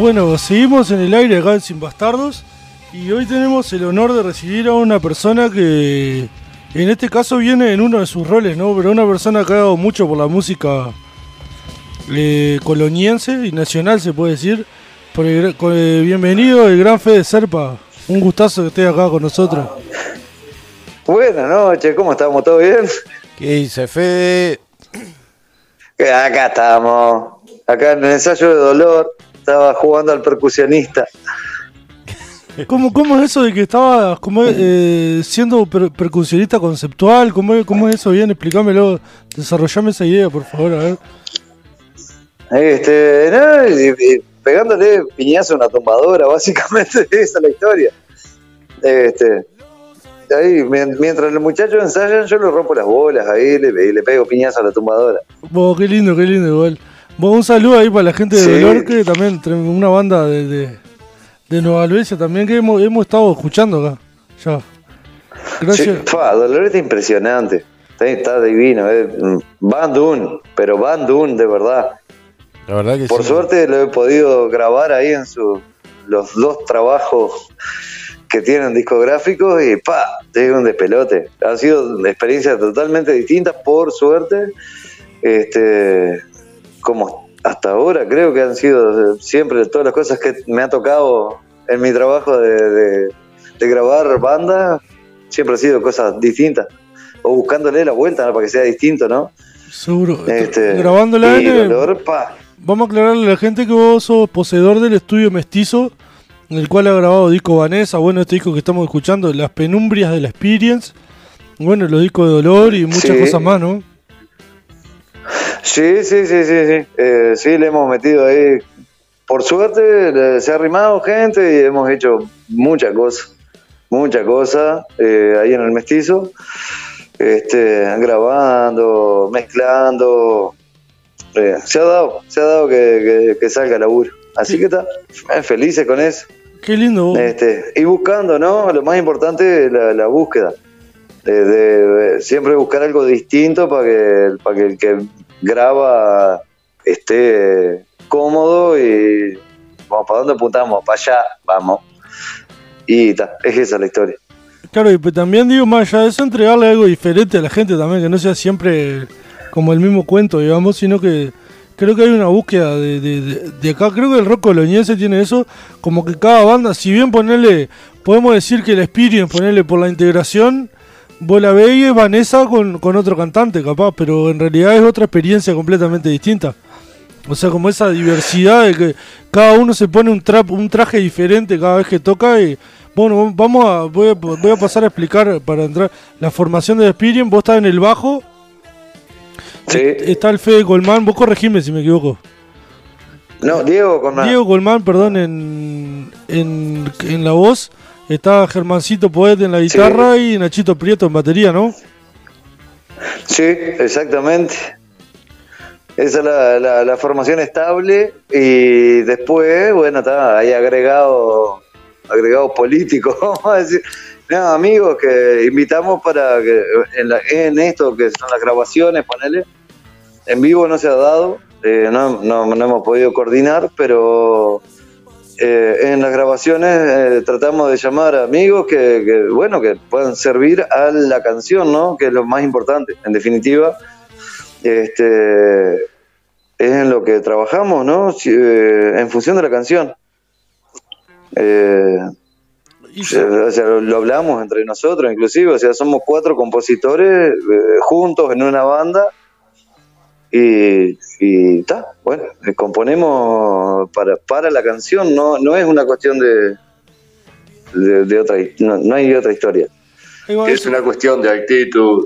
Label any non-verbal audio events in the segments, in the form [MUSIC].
Bueno, seguimos en el aire acá en Sin Bastardos y hoy tenemos el honor de recibir a una persona que en este caso viene en uno de sus roles, ¿no? Pero una persona que ha dado mucho por la música eh, coloniense y nacional, se puede decir. Por el, con el- bienvenido el gran Fede Serpa. Un gustazo que esté acá con nosotros. Buenas noches, ¿cómo estamos? ¿Todo bien? ¿Qué dice Fede? Eh, Acá estamos, acá en el ensayo de dolor, estaba jugando al percusionista. ¿Cómo, cómo es eso de que estabas como, eh, siendo per- percusionista conceptual? ¿Cómo, es- ¿Cómo es eso? Bien, explícamelo. Desarrollame esa idea, por favor, a ver. Este, no, pegándole piñazo a una tumbadora, [LAUGHS] básicamente esa es la historia. Este, ahí, mien- mientras los muchachos ensayan, yo le rompo las bolas ahí le, y le pego piñazo a la tumbadora. Vos, qué lindo, qué lindo igual. Un saludo ahí para la gente de Sí. Dolor, que también una banda de, de, de Nueva Helvecia también que hemos, hemos estado escuchando acá. Ya. Gracias. Sí, fa, Dolor está impresionante, está, está divino, eh. Van Dun, pero Van Dun de verdad. La verdad que Por sí. suerte lo he podido grabar ahí en su, los dos trabajos que tienen discográficos y pa, te digo un despelote. Han sido experiencias totalmente distintas, por suerte. Este, como hasta ahora creo que han sido siempre todas las cosas que me ha tocado en mi trabajo de, de- de grabar bandas, siempre ha sido cosas distintas. O buscándole la vuelta ¿no? para que sea distinto, ¿no? Seguro. Este, Grabándola y en el- Dolor, pa, Vamos a aclararle a la gente que vos sos poseedor del estudio Mestizo, en el cual ha grabado disco Vanessa, bueno, este disco que estamos escuchando, Las Penumbrias de la Experience, bueno, los discos de Dolor y muchas Sí. cosas más, ¿no? Sí, sí, sí, sí, sí. Eh, sí, le hemos metido ahí. Por suerte se ha arrimado gente y hemos hecho muchas cosas. Muchas cosas eh, ahí en el mestizo. Este, grabando, mezclando. Eh, se ha dado, se ha dado que, que- que salga el laburo. Así que está, eh, felices con eso. Qué lindo. vos. Este, y buscando, ¿no? Lo más importante es la, la búsqueda. De, de- de siempre buscar algo distinto para que, para que el que graba esté cómodo y vamos, ¿para dónde apuntamos? Para allá, vamos. Y ta, es esa la historia. Claro, y pues también digo, más allá de eso, entregarle algo diferente a la gente también, que no sea siempre como el mismo cuento, digamos, sino que creo que hay una búsqueda de, de- de- acá. Creo que el rock coloniense tiene eso, como que cada banda, si bien ponerle, podemos decir que la Experience, ponerle por la integración, vos la ves y es Vanessa con, con otro cantante, capaz, pero en realidad es otra experiencia completamente distinta. O sea, como esa diversidad de que cada uno se pone un, trap, un traje diferente cada vez que toca y bueno, vamos a voy, a voy a pasar a explicar para entrar la formación de Experience, vos estás en el bajo, Sí. está el Fede Colmán, vos corregime si me equivoco. No, Diego con Diego Colmán, perdón, en, en, en la voz, está Germancito Poet en la guitarra y Nachito Prieto en batería, ¿no? Sí, exactamente. Esa es la, la- la formación estable y después, bueno, está ahí agregado, agregado político, [LAUGHS] vamos a decir. No, amigos que invitamos para que en, la- en esto que son las grabaciones, ponele, en vivo no se ha dado, eh, no, no- no hemos podido coordinar, pero eh, en las grabaciones eh, tratamos de llamar a amigos que, que, bueno, que puedan servir a la canción, ¿no? Que es lo más importante, en definitiva. Este, es en lo que trabajamos, ¿no? Eh, en función de la canción. Eh, o sea, lo hablamos entre nosotros, inclusive, o sea, somos cuatro compositores eh, juntos en una banda y y ta, bueno, eh, componemos para, para la canción, no, no es una cuestión de, de, de otra, no, no hay otra historia. Es eso- una cuestión de actitud.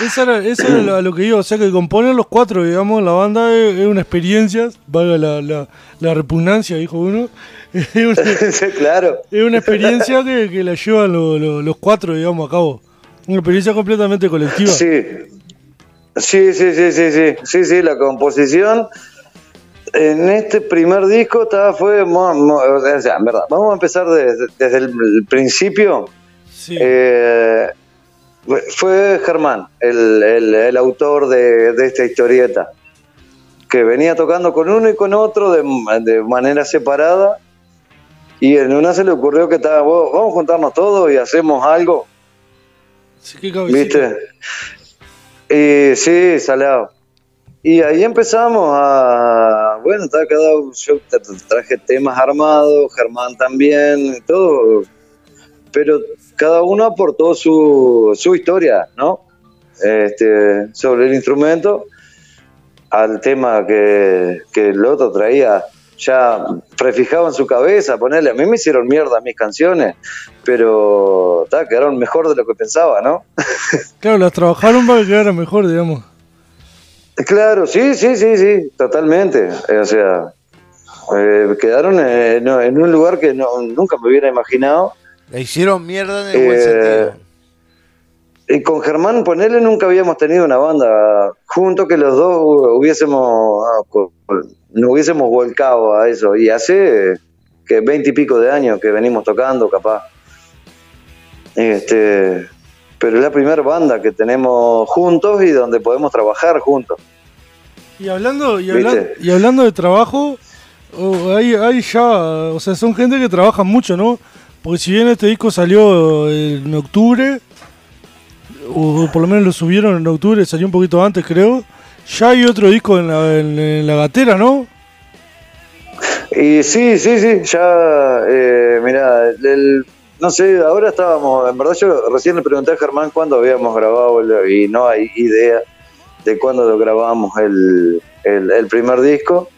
Eso era, eso era lo, a lo que iba, o sea que componer los cuatro, digamos, la banda es, es una experiencia, valga la, la, la repugnancia, dijo uno, [LAUGHS] es una, [LAUGHS] claro, es una experiencia que, que la llevan lo- lo- los cuatro, digamos, a cabo. Una experiencia completamente colectiva. sí. Sí, sí, sí, sí, sí, sí, sí, la composición En este primer disco estaba, fue, mo- mo- o sea, en verdad, vamos a empezar desde, desde el principio. Sí. Eh, fue Germán, el, el- el autor de, de esta historieta, que venía tocando con uno y con otro de, de manera separada. Y en una se le ocurrió que estaba, "Vos, vamos a juntarnos todos y hacemos algo, Sí, qué. ¿viste? Y sí, salado. Y ahí empezamos a, bueno, está cada yo tra- traje temas armados, Germán también, todo, pero cada uno aportó su, su historia, ¿no? Este, sobre el instrumento al tema que, que el otro traía ya prefijado en su cabeza, ponerle, a mí me hicieron mierda mis canciones, pero ta, quedaron mejor de lo que pensaba, ¿no? [LAUGHS] Claro, las trabajaron para que quedara mejor, digamos. Claro, sí, sí, sí, sí, totalmente. Eh, O sea, eh, quedaron en, en un lugar que no, nunca me hubiera imaginado. La hicieron mierda en el buen Eh, sentido. Y con Germán, ponele, nunca habíamos tenido una banda juntos que los dos hubiésemos, ah, nos hubiésemos volcado a eso. Y hace que veinte y pico de años que venimos tocando, capaz. Este, pero es la primera banda que tenemos juntos y donde podemos trabajar juntos. Y hablando, y, habla- ¿Viste? y hablando de trabajo, oh, hay, hay ya, o sea, son gente que trabaja mucho, ¿no? Porque si bien este disco salió en octubre, o por lo menos lo subieron en octubre, salió un poquito antes, creo, ya hay otro disco en la, en, la gatera, ¿no? Y sí, sí, sí, ya, eh, mira, el- no sé, ahora estábamos, en verdad yo recién le pregunté a Germán cuándo habíamos grabado y no hay idea de cuándo lo grabamos el, el, el primer disco.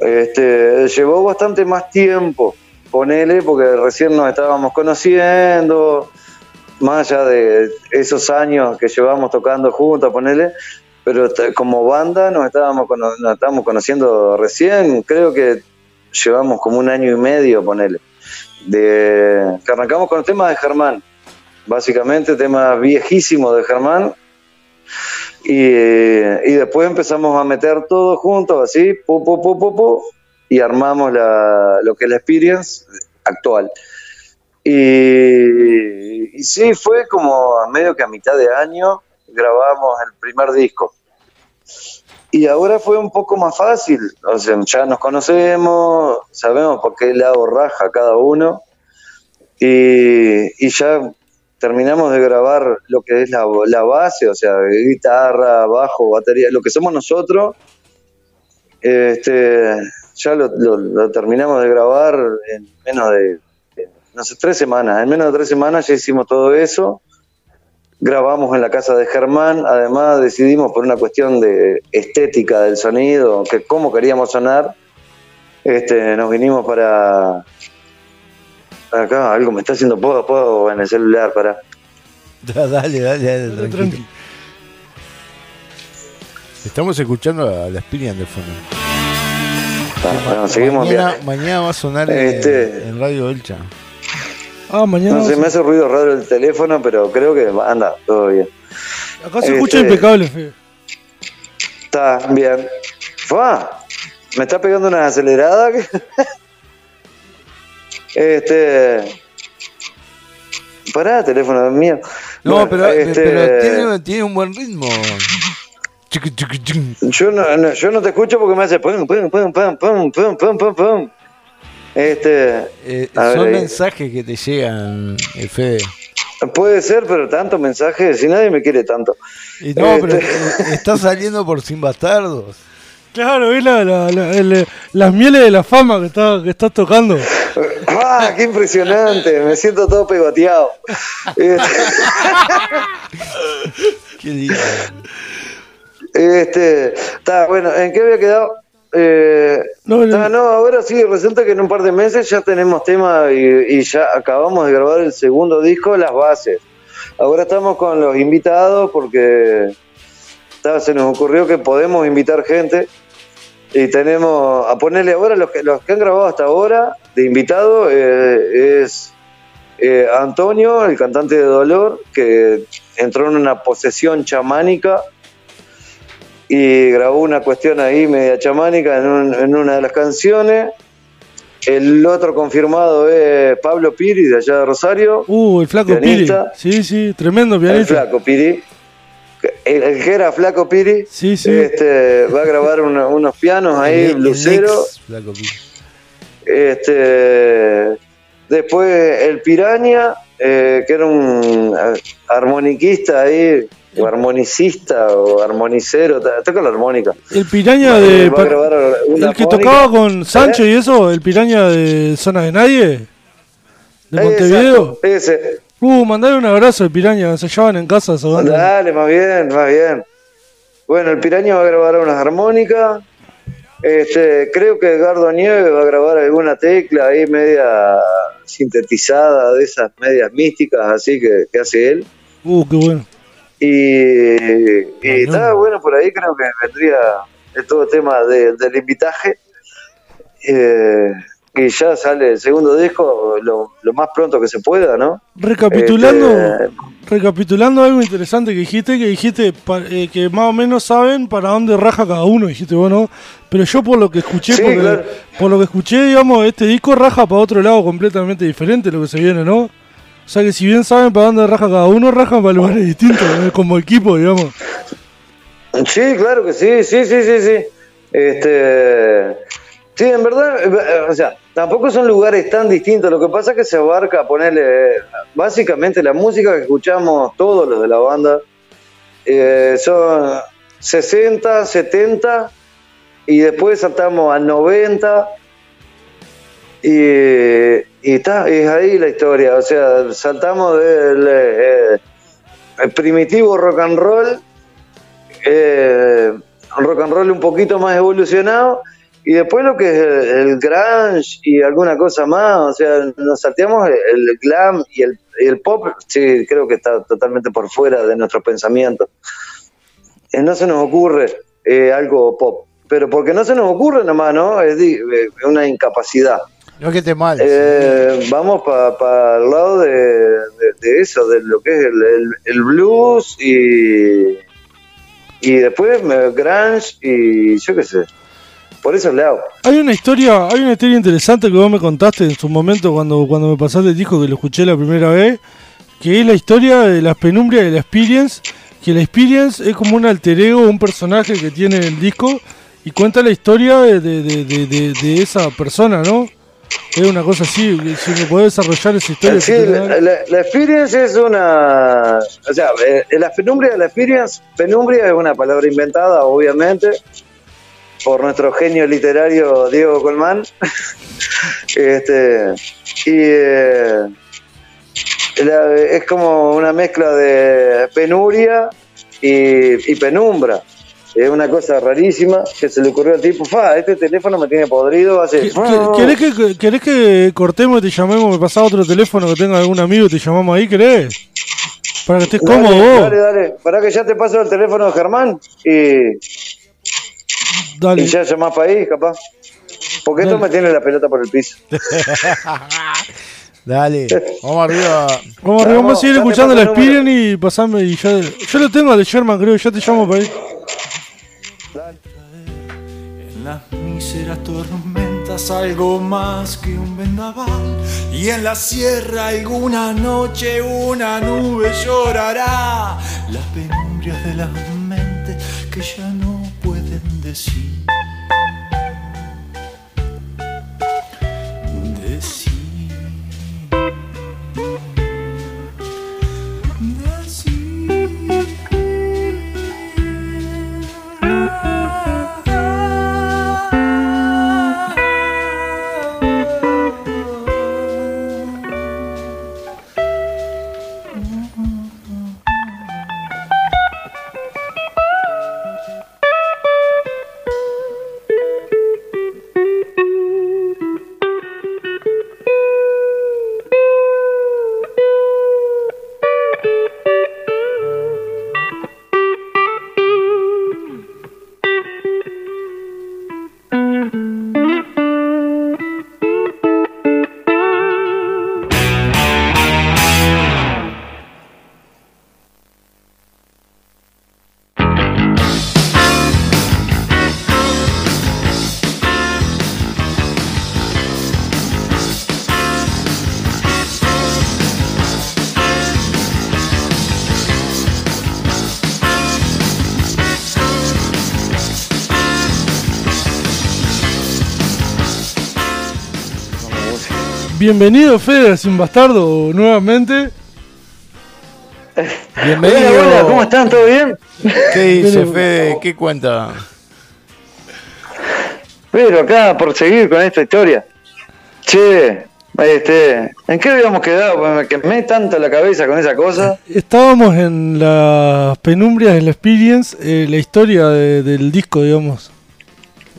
Este, llevó bastante más tiempo, ponele, porque recién nos estábamos conociendo, más allá de esos años que llevamos tocando juntos, ponele, pero como banda nos estábamos, nos estábamos conociendo recién, creo que llevamos como un año y medio, ponele, de que arrancamos con el tema de Germán, básicamente tema viejísimo de Germán, y, y después empezamos a meter todo juntos, así, pu, pu, pu, y armamos la, lo que es la experience actual. Y, y sí, fue como a medio que a mitad de año grabamos el primer disco. Y ahora fue un poco más fácil, o sea, ya nos conocemos, sabemos por qué lado raja cada uno, y, y ya terminamos de grabar lo que es la, base, o sea, guitarra, bajo, batería, lo que somos nosotros, este, ya lo, lo- lo terminamos de grabar en menos de, de, no sé, tres semanas, en menos de tres semanas ya hicimos todo eso, grabamos en la casa de Germán, además decidimos por una cuestión de estética del sonido, que cómo queríamos sonar, este, nos vinimos para acá, algo me está haciendo poco poco en el celular, para [LAUGHS] Dale, dale, dale, tranquilo. tranqui. Estamos escuchando a la Spirian de fondo. bueno, seguimos en mañana, mañana va a sonar en- Este- en Radio Elcha. Ah, mañana. No sé, me hace ruido raro el teléfono, pero creo que anda, todo bien. Acá se escucha este- impecable, Fe. Está bien. Fua, Me está pegando una acelerada. [LAUGHS] este. Pará, teléfono mío. No, Bueno, pero, este, pero tiene, tiene un buen ritmo. Yo no, no- yo no te escucho porque me hace pum, pum, pum, pum, pum, pum, pum, pum, pum. Este, Eh, ver, son mensajes que te llegan, eh, Fede. puede ser, pero tanto mensaje, si nadie me quiere tanto. Y no, Este- pero [LAUGHS] eh, está saliendo por Sin Bastardos. Claro, es la, la- la- el- las mieles de la fama que, está, que estás tocando. [LAUGHS] ¡Ah, qué impresionante! Me siento todo pegoteado. Este, [LAUGHS] Qué lindo. Este, está bueno, ¿en qué había quedado? Eh, No, no. ahora sí, resulta que en un par de meses ya tenemos tema y, y ya acabamos de grabar el segundo disco, Las Bases. Ahora estamos con los invitados porque se nos ocurrió que podemos invitar gente y tenemos a ponerle ahora los que, los que han grabado hasta ahora de invitado eh, es eh, Antonio, el cantante de Dolor, que entró en una posesión chamánica y grabó una cuestión ahí media chamánica en, un- en una de las canciones. El otro confirmado es Pablo Piri, de allá de Rosario. Uh, el flaco Piri. Sí, sí, tremendo El pianista. flaco Piri. El, el que era flaco Piri. Sí, sí. Este, va a grabar una- unos pianos ahí, El- el lucero. Flaco Pi. Este, después el Piraña, eh, que era un eh, armoniquista ahí, o armonicista o armonicero, to- toca la armónica. El piraña de. el que tocaba con Sancho ¿Eh? y eso, el piraña de Zona de Nadie. De Montevideo. Ese. Uh, mandale un abrazo al piraña, ensayaban en casa esa banda. Dale, más bien, más bien. Bueno, el Piraña va a grabar unas armónicas. Este, creo que Edgardo Nieves va a grabar alguna tecla ahí media sintetizada de esas medias místicas así que, que hace él. Uh, qué bueno. Y, y está bueno, por ahí creo que vendría todo el tema de- del invitaje. Eh, y ya sale el segundo disco lo, lo más pronto que se pueda, ¿no? Recapitulando, Este, recapitulando algo interesante que dijiste, que dijiste eh, que más o menos saben para dónde raja cada uno, dijiste vos, ¿no? Pero yo por lo que escuché, Sí, porque- claro. por lo que escuché, digamos, este disco raja para otro lado completamente diferente lo que se viene, ¿no? O sea que si bien saben para dónde raja cada uno, rajan para lugares distintos, como equipo, digamos. Sí, claro que sí, sí, sí, sí, sí. Este, sí, en verdad, o sea, tampoco son lugares tan distintos. Lo que pasa es que se abarca ponerle, eh, básicamente la música que escuchamos todos los de la banda eh, son 60, 70 y después saltamos a 90 y, y está, es ahí la historia. O sea, saltamos del eh, el primitivo rock and roll eh, rock and roll un poquito más evolucionado y después lo que es el, grunge y alguna cosa más, o sea, nos salteamos el, glam y el, el pop, sí, creo que está totalmente por fuera de nuestro pensamiento. Eh, no se nos ocurre eh, algo pop, pero porque no se nos ocurre nomás, ¿no? Es eh, una incapacidad. No que te mal. Eh, vamos para el lado de, de- de eso, de lo que es el, el- el blues y, y después me- grunge y yo qué sé. Por eso le hago. Hay una historia, hay una historia interesante que vos me contaste en su momento cuando, cuando me pasaste el disco que lo escuché la primera vez, que es la historia de las penumbrias de la Experience, que la Experience es como un alter ego, un personaje que tiene el disco y cuenta la historia de, de, de, de- de- de esa persona, ¿no? Es una cosa así, si me podés desarrollar esa historia. Sí, la, la- la experience es una. O sea, eh, la penumbria la experience, penumbria es una palabra inventada, obviamente, por nuestro genio literario Diego Colmán. [LAUGHS] este, y eh, la- es como una mezcla de penuria y, y penumbra. Es una cosa rarísima que se le ocurrió al tipo, fa, este teléfono me tiene podrido hace... ¿Qué- qué- ¿Querés que, ¿Querés que cortemos y te llamemos? Me pasás otro teléfono que tenga algún amigo y te llamamos ahí, ¿querés? Para que estés Dale, cómodo vos. Dale, dale. Para que ya te paso el teléfono de Germán y, Dale. y ya llamás para ahí, capaz. Porque esto Dale. me tiene la pelota por el piso. [LAUGHS] Dale, vamos arriba. Vamos, arriba, vamos a seguir escuchando la. Spiren y pasame y ya. Yo lo tengo al de Sherman, creo, ya te llamo para ahí. En las míseras tormentas algo más que un vendaval y en la sierra alguna noche una nube llorará las penumbrias de las mentes que ya no pueden. Decir. Bienvenido Fede Sin Bastardo nuevamente. Bienvenido. Hola, hola, ¿cómo están? ¿Todo bien? ¿Qué dice Fede? ¿Qué cuenta? Pero acá por seguir con esta historia. Che, este, ¿en qué habíamos quedado? Me quemé tanto la cabeza con esa cosa. Estábamos en las penumbrias de la Experience, eh, la historia de- del disco, digamos.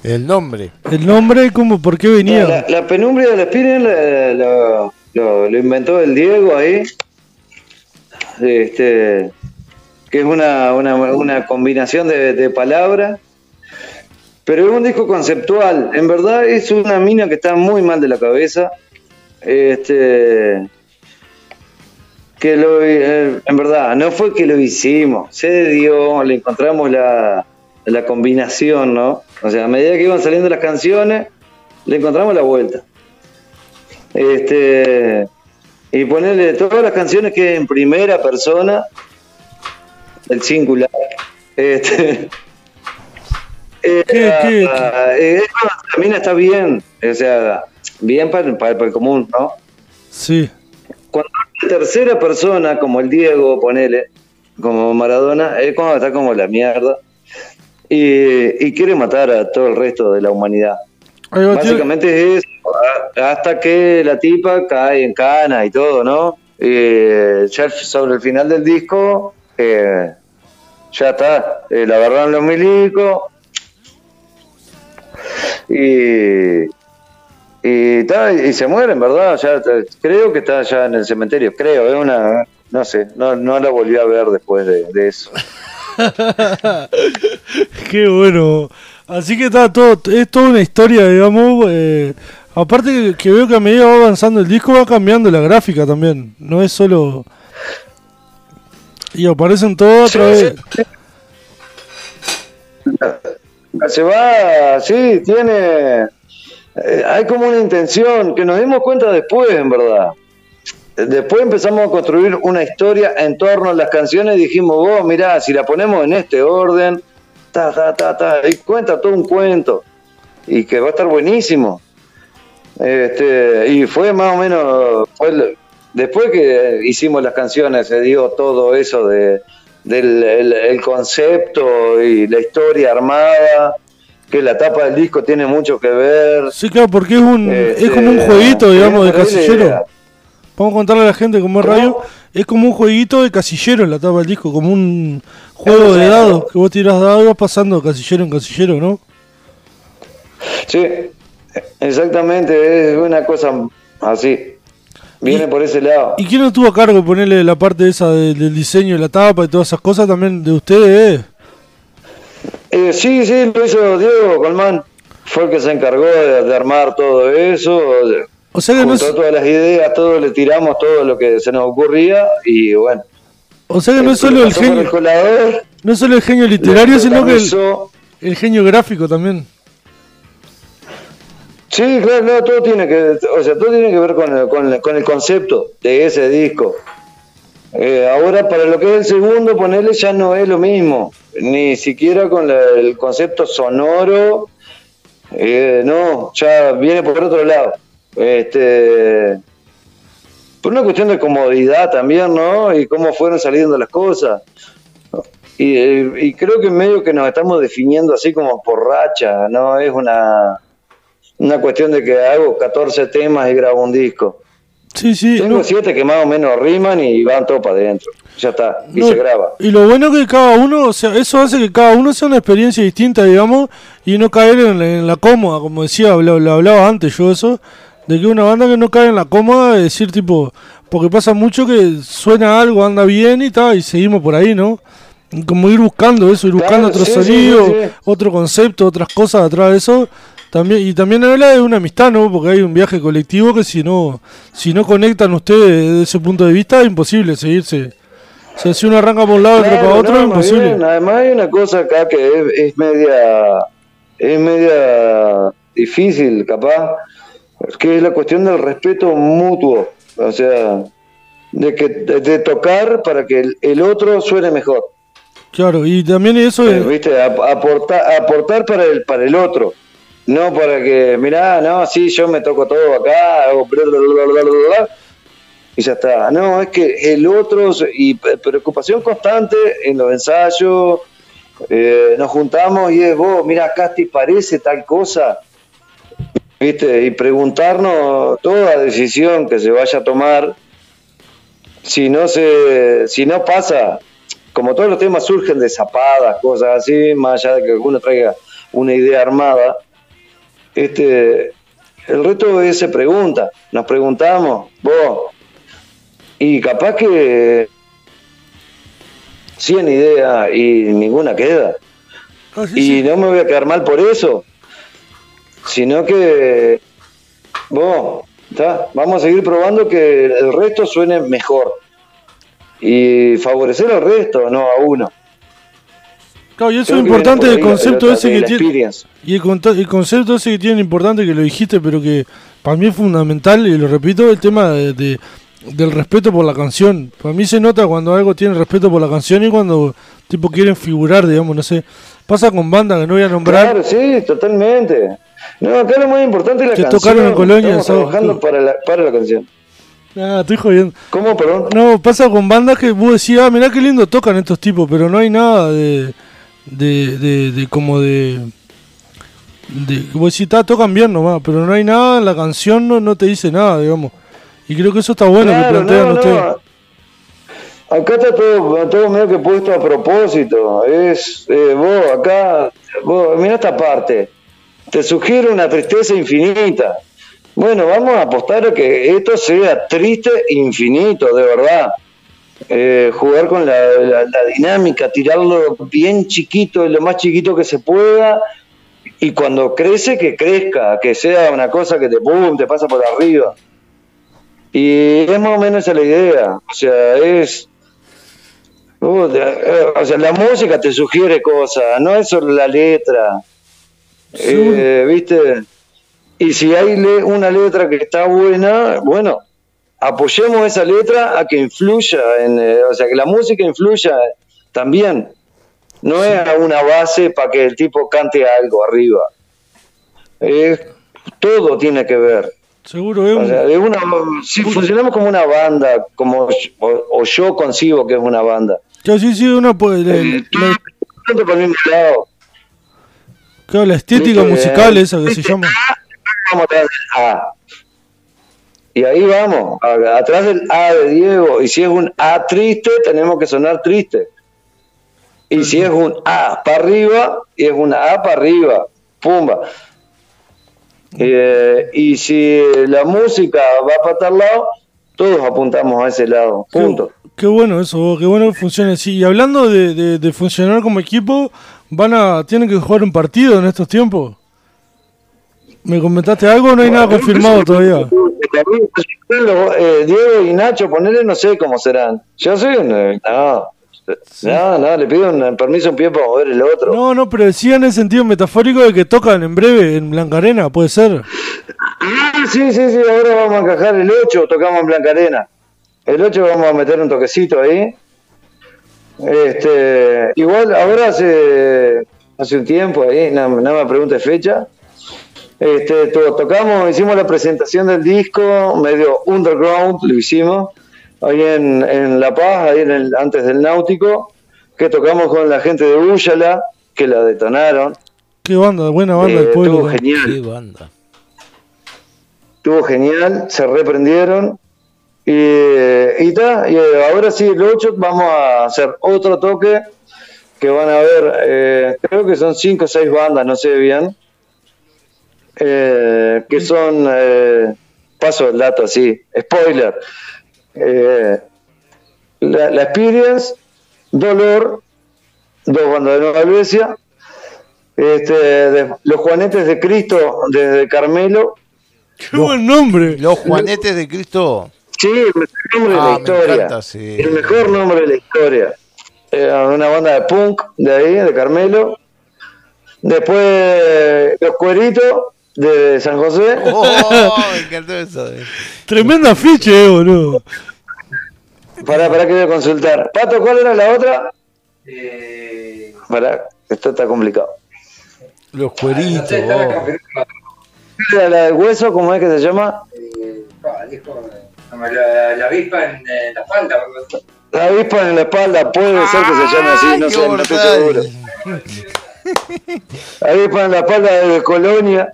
El nombre. El nombre, cómo, por qué venía. La, la penumbra Spirit la- lo, lo- lo inventó el Diego ahí. Este, que es una, una, una combinación de, de palabras. Pero es un disco conceptual. En verdad es una mina que está muy mal de la cabeza. Este. Que lo, eh, en verdad, no fue que lo hicimos, se dio, le encontramos la, la combinación, ¿no? O sea, a medida que iban saliendo las canciones, le encontramos la vuelta. Este, y ponerle todas las canciones que en primera persona, el singular. Este, eh, [LAUGHS] ¿Qué, qué, eh, la mina está bien, o sea, bien para, para- para el común, ¿no? Sí. Cuando la tercera persona, como el Diego, ponele, como Maradona, es cuando está como la mierda y, y quiere matar a todo el resto de la humanidad. Va, Básicamente es eso, a- hasta que la tipa cae en cana y todo, ¿no? Y ya sobre el final del disco, eh, ya está, eh, la agarraron los milicos y, y, ta, y se mueren, ¿verdad? Ya, ta- creo que está ya en el cementerio, creo, es una, no sé, no, no la volví a ver después de, de eso. [LAUGHS] [LAUGHS] Qué bueno. Así que está todo, es toda una historia, digamos. eh, aparte que, veo que a medida va avanzando el disco va cambiando la gráfica también. No es solo. Y aparecen todos otra vez. Se va, sí, tiene. eh, hay como una intención que nos dimos cuenta después, en verdad. Después empezamos a construir una historia en torno a las canciones y dijimos, vos, mirá, si la ponemos en este orden, ta, ta, ta, ta, y cuenta todo un cuento. Y que va a estar buenísimo. Este, y fue más o menos, fue el- después que hicimos las canciones, se dio todo eso de, del el, el concepto y la historia armada, que la tapa del disco tiene mucho que ver. Sí, claro, porque es un Este, es como un jueguito, digamos, de casillero. Vamos a contarle a la gente cómo es radio. Es como un jueguito de casillero en la tapa del disco, como un juego de dados, que vos tirás dados y vas pasando casillero en casillero, ¿no? Sí, exactamente, es una cosa así. Viene Y- por ese lado. ¿Y quién estuvo a cargo de ponerle la parte esa de- del diseño de la tapa y todas esas cosas también de ustedes? eh? Eh, sí, sí, lo hizo Diego Colmán. Fue el que se encargó de, de armar todo eso. O sea que no es, todas las ideas, todo le tiramos todo lo que se nos ocurría y bueno. o sea que no es solo el el genio, colador, no es solo el genio literario, sino que el, el genio gráfico también. Sí, claro, no, todo tiene que, o sea, todo tiene que ver con el, con el, con el concepto de ese disco. Eh, ahora para lo que es el segundo, ponerle ya no es lo mismo, ni siquiera con la- el concepto sonoro, eh, no, ya viene por otro lado. Este, por una cuestión de comodidad también, ¿no? Y cómo fueron saliendo las cosas. Y, y creo que medio que nos estamos definiendo así como por racha, ¿no? Es una, una cuestión de que hago 14 temas y grabo un disco. Sí, sí. Tengo no- siete que más o menos riman y van todo para adentro. Ya está, y no, se graba. y lo bueno que cada uno, o sea, eso hace que cada uno sea una experiencia distinta, digamos, y no caer en la, en la cómoda, como decía, lo, lo hablaba antes yo eso, de que una banda que no cae en la cómoda, es decir, tipo, porque pasa mucho que suena algo, anda bien y tal, y seguimos por ahí, ¿no? Como ir buscando eso, ir Claro, buscando otro sí, sonido, sí, sí. otro concepto, otras cosas atrás de eso. También, y también habla de una amistad, ¿no? Porque hay un viaje colectivo que si no, si no conectan ustedes desde ese punto de vista, es imposible seguirse. O sea, si uno arranca por un lado y otro para otro, no, es imposible. bien, además hay una cosa acá que es, es media es media difícil, capaz, que es la cuestión del respeto mutuo. O sea, de que de, tocar para que el, el otro suene mejor. Claro, y también eso Eh, es, ¿Viste? Ap- aportar, para el, para el otro. No para que, mirá, no, sí, yo me toco todo acá, hago bla, bla, bla, bla, bla, bla, y ya está. No, es que el otro, y pre- preocupación constante en los ensayos, eh, nos juntamos y es vos, mira, acá te parece tal cosa, ¿viste? Y preguntarnos toda decisión que se vaya a tomar, si no se, si no pasa, como todos los temas surgen de zapadas, cosas así, más allá de que uno traiga una idea armada, este, el resto es se pregunta, nos preguntamos, vos, y capaz que 100 ideas y ninguna queda. Ah, sí, Y sí. no me voy a quedar mal por eso, sino que vos, ¿tá? vamos a seguir probando que el resto suene mejor y favorecer al resto, no a uno. Claro, y eso Creo es importante el concepto la- ese que tiene. Y el, el concepto ese que tiene importante que lo dijiste, pero que para mí es fundamental, y lo repito, el tema de, de- del respeto por la canción. Para mí se nota cuando algo tiene respeto por la canción y cuando tipo quieren figurar, digamos, no sé. Pasa con bandas que no voy a nombrar. Claro, sí, totalmente. No, acá lo más importante es la Que canción. tocaron en Colonia Estamos sábado. trabajando para la, para la canción. Ah, estoy jodiendo. ¿Cómo, perdón? No, pasa con bandas que vos decís, ah, mirá qué lindo tocan estos tipos, pero no hay nada de. de, de, de como de. de vos decís, "Ta, tocan bien nomás, pero no hay nada, la canción no, no te dice nada, digamos. Y creo que eso está bueno que plantean no, ustedes. no. Acá está todo, todo medio que puesto a propósito. Es, eh, vos acá, vos, mira esta parte. Te sugiere una tristeza infinita. Bueno, vamos a apostar a que esto sea triste infinito, de verdad. Eh, jugar con la, la- la dinámica, tirarlo bien chiquito, lo más chiquito que se pueda, y cuando crece, que crezca, que sea una cosa que te, pum, te pasa por arriba. Y es más o menos esa la idea. O sea, es. uh, eh, o sea, la música te sugiere cosas, no es solo la letra. Eh, ¿Viste? Y si hay le- una letra que está buena, bueno, apoyemos esa letra a que influya, en, eh, o sea, que la música influya también. No es una base para que el tipo cante algo arriba. Es- todo tiene que ver. Seguro es O un- sea, es una, si funcionamos como una banda, como o, o yo concibo que es una banda. Claro, sí, sí, una, pues, la, Eh, la- Tanto por el mismo lado. Claro, la estética Viste, musical esa que se llama. Vamos atrás del A. Y ahí vamos, a- atrás del A de Diego. Y si es un A triste, tenemos que sonar triste. Y si es un A para arriba, y es una A para arriba. Pumba. Eh, y si la música va para tal lado, todos apuntamos a ese lado. Punto. Qué, qué bueno eso, qué bueno que funcione así. Y hablando de, de- de funcionar como equipo, van a tienen que jugar un partido en estos tiempos. ¿Me comentaste algo no hay nada confirmado todavía? Eh, Diego y Nacho, ponerle no sé cómo serán. Yo soy un. eh, No, no, no, le pido un permiso un pie para mover el otro. No, no, pero decía en el sentido metafórico de que tocan en breve en Blanca Arena, puede ser. Ah, sí, sí, sí, ahora vamos a encajar el 8, tocamos en Blanca Arena. El 8 vamos a meter un toquecito ahí. Este, igual ahora hace, hace un tiempo ahí, no, no me pregunte fecha. Este, to- tocamos, hicimos la presentación del disco, medio underground, lo hicimos, ahí en, en La Paz, ahí en el, antes del Náutico, que tocamos con la gente de Úyala, que la detonaron. Qué banda, buena banda Eh, del pueblo. estuvo ¿no? genial. Qué banda. Estuvo genial, se reprendieron. Y, y, ta, y eh, ahora sí, el 8 vamos a hacer otro toque que van a ver, eh, creo que son 5 o 6 bandas, no sé bien. eh, que son, eh, paso el dato así, spoiler. Eh, la, la Experience, Dolor, dos bandas de Nueva Helvecia, este, de- los Juanetes de Cristo desde Carmelo, Qué buen nombre. Los Juanetes de Cristo. Sí, el mejor nombre de Ah, la me historia. encanta, sí. El mejor nombre de la historia. Era una banda de punk de ahí, de Carmelo. Después Los Cueritos de San José. [LAUGHS] Oh, me encantó eso. eh. Tremenda ficha, eh, boludo. Para, para que voy a consultar. Pato, ¿cuál era la otra? Para, esto está complicado. Los cueritos. No sé, está vos. confirmado. ¿La, la del hueso, cómo es que se llama? Eh, pa, dijo, eh, como la, la avispa en, la espalda. La avispa en la espalda, puede ser que se llame así, no sé, no estoy seguro. Avispa en la espalda de Colonia.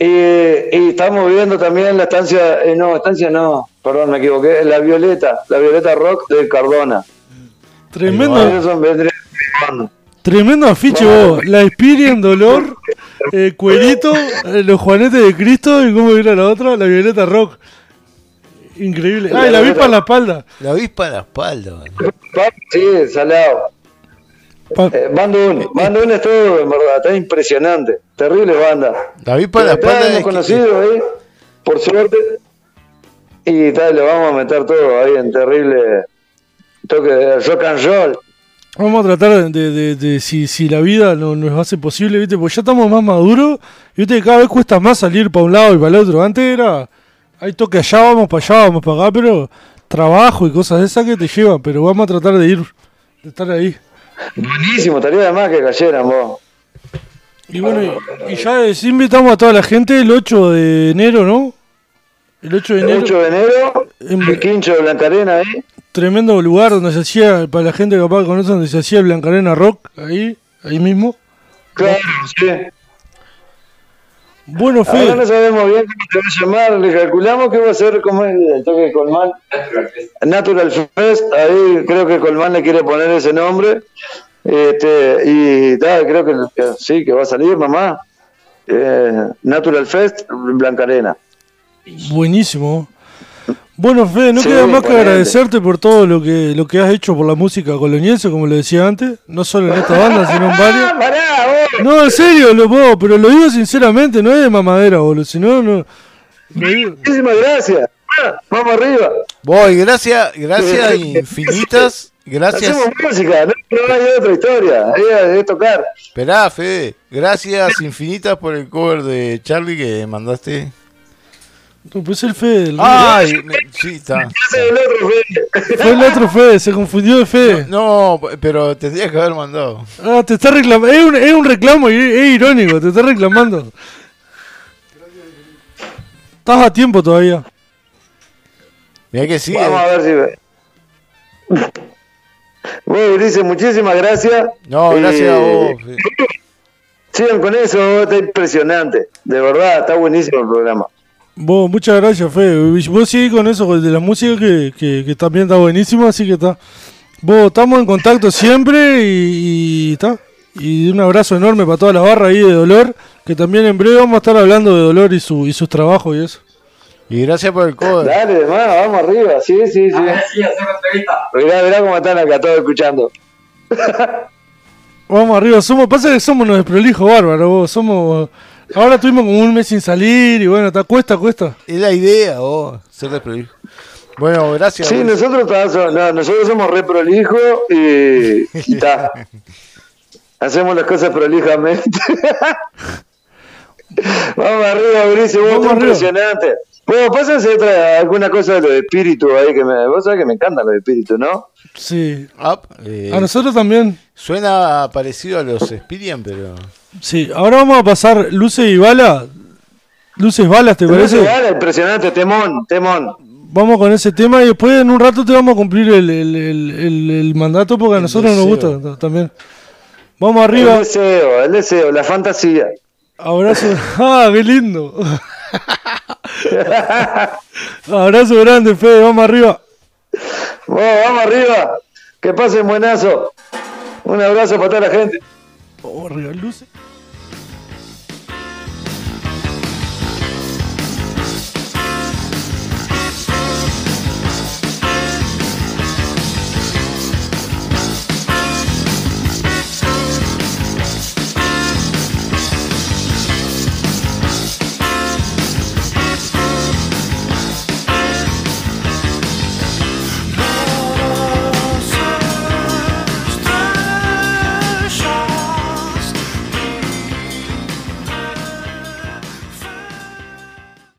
Y, y estamos viendo también la estancia, eh, no, estancia no, perdón, me equivoqué, la Violeta, la Violeta Rock de Cardona. Tremendo, tremendo afiche vos. La Experience, Dolor, eh, Cuerito, eh, los Juanetes de Cristo y cómo era la otra, la Violeta Rock. Increíble. Ah, y la avispa en la espalda. La avispa en la espalda. man. Sí, salado. Eh, banda 1, banda 1 es todo, en verdad, está impresionante. Terrible banda. La avispa en la espalda hemos es que- conocido ahí, por suerte. Y tal, le vamos a meter todo ahí en terrible toque de rock and roll. Vamos a tratar de, de- de- si, si la vida no, nos hace posible, ¿viste? Porque ya estamos más maduros y ¿viste? que cada vez cuesta más salir para un lado y para el otro. Antes era, hay toque allá, vamos para allá, vamos para acá, pero trabajo y cosas de esas que te llevan, pero vamos a tratar de ir, de estar ahí. Buenísimo, estaría de más que cayeran vos. Y bueno, y, y ya eh, sí invitamos a toda la gente el 8 de enero, ¿no? El 8 de El enero, 8 de enero, En- el quincho de Blancarena ahí. tremendo lugar donde se hacía, para la gente capaz que conoce, donde se hacía el Blancarena Rock, ahí, ahí mismo. Claro, sí. Bueno, Ahora Fede, no sabemos bien cómo se va a llamar, le calculamos que va a ser como el, toque de Colmán. Natural Fest. Natural Fest, ahí creo que Colmán le quiere poner ese nombre. Este, y tal, creo que, que sí, que va a salir, mamá. Eh, Natural Fest, Blancarena. Buenísimo. Bueno, Fede, no Sí, queda más que agradecerte por todo lo que lo que has hecho por la música coloniense, como lo decía antes, no solo en esta banda, sino en [LAUGHS] ¡Ah, varias. No, en serio, lo puedo, pero lo digo sinceramente, no es de mamadera, boludo, sino no. Muchísimas gracias. Vamos arriba. Voy, gracias, gracias infinitas. Gracias. Hacemos música, no, no hay otra historia. Es, es tocar. Esperá, Fede. Gracias infinitas por el cover de Charlie que mandaste. No, pues el Fede, el- Ay, me- sí, está. Es el otro Fede. fue el otro Fede, se confundió de Fede. No, pero tendría que haber mandado. Ah, te está reclamando, es un, es un reclamo y es, es irónico, te está reclamando. Estás a tiempo todavía. Mira que sí. Vamos a ver si ve. Bueno, Ulises, muchísimas gracias. No, gracias Eh, a vos. Fede. Sigan con eso, está impresionante. De verdad, está buenísimo el programa. Vos, muchas gracias, Fede. Y Vos seguís con eso de la música que, que, que también está buenísimo, así que está. Vos, estamos en contacto siempre y, y está. Y un abrazo enorme para toda la barra ahí de Dolor, que también en breve vamos a estar hablando de Dolor y, su, y sus trabajos y eso. Y gracias por el cover. Dale, hermano, vamos arriba. Sí, sí, sí. Ahora sí, entrevista. Mirá, mirá cómo están acá todos escuchando. Vamos arriba, somos, pasa que somos unos desprolijos bárbaros, vos, somos... Ahora estuvimos como un mes sin salir y bueno, está, cuesta, cuesta. Es la idea, vos. Ser desprolijo. Bueno, gracias. Sí, Luis. nosotros, no, nosotros somos re prolijos y, y ta. [LAUGHS] Hacemos las cosas prolijamente. [LAUGHS] Vamos arriba, Ulises, vos Vamos impresionante. Bueno, pásense otra, alguna cosa de los espíritus ahí que me. Vos sabés que me encantan los espíritus, ¿no? Sí. Up, eh, A nosotros también. Suena parecido a los Spirian, pero. Sí, ahora vamos a pasar luces y balas. Luces balas, ¿te parece? Impresionante, temón, temón. Vamos con ese tema y después en un rato te vamos a cumplir el, el, el, el- el mandato porque a El nosotros nos gusta también. Vamos El arriba. deseo, el deseo, la fantasía. Abrazo. [LAUGHS] ¡Ah, qué lindo! [LAUGHS] [LAUGHS] Abrazo grande, Fede. Vamos arriba. Vamos, vamos arriba. Que pasen buenazo. Un abrazo para toda la gente. Vamos arriba, luces.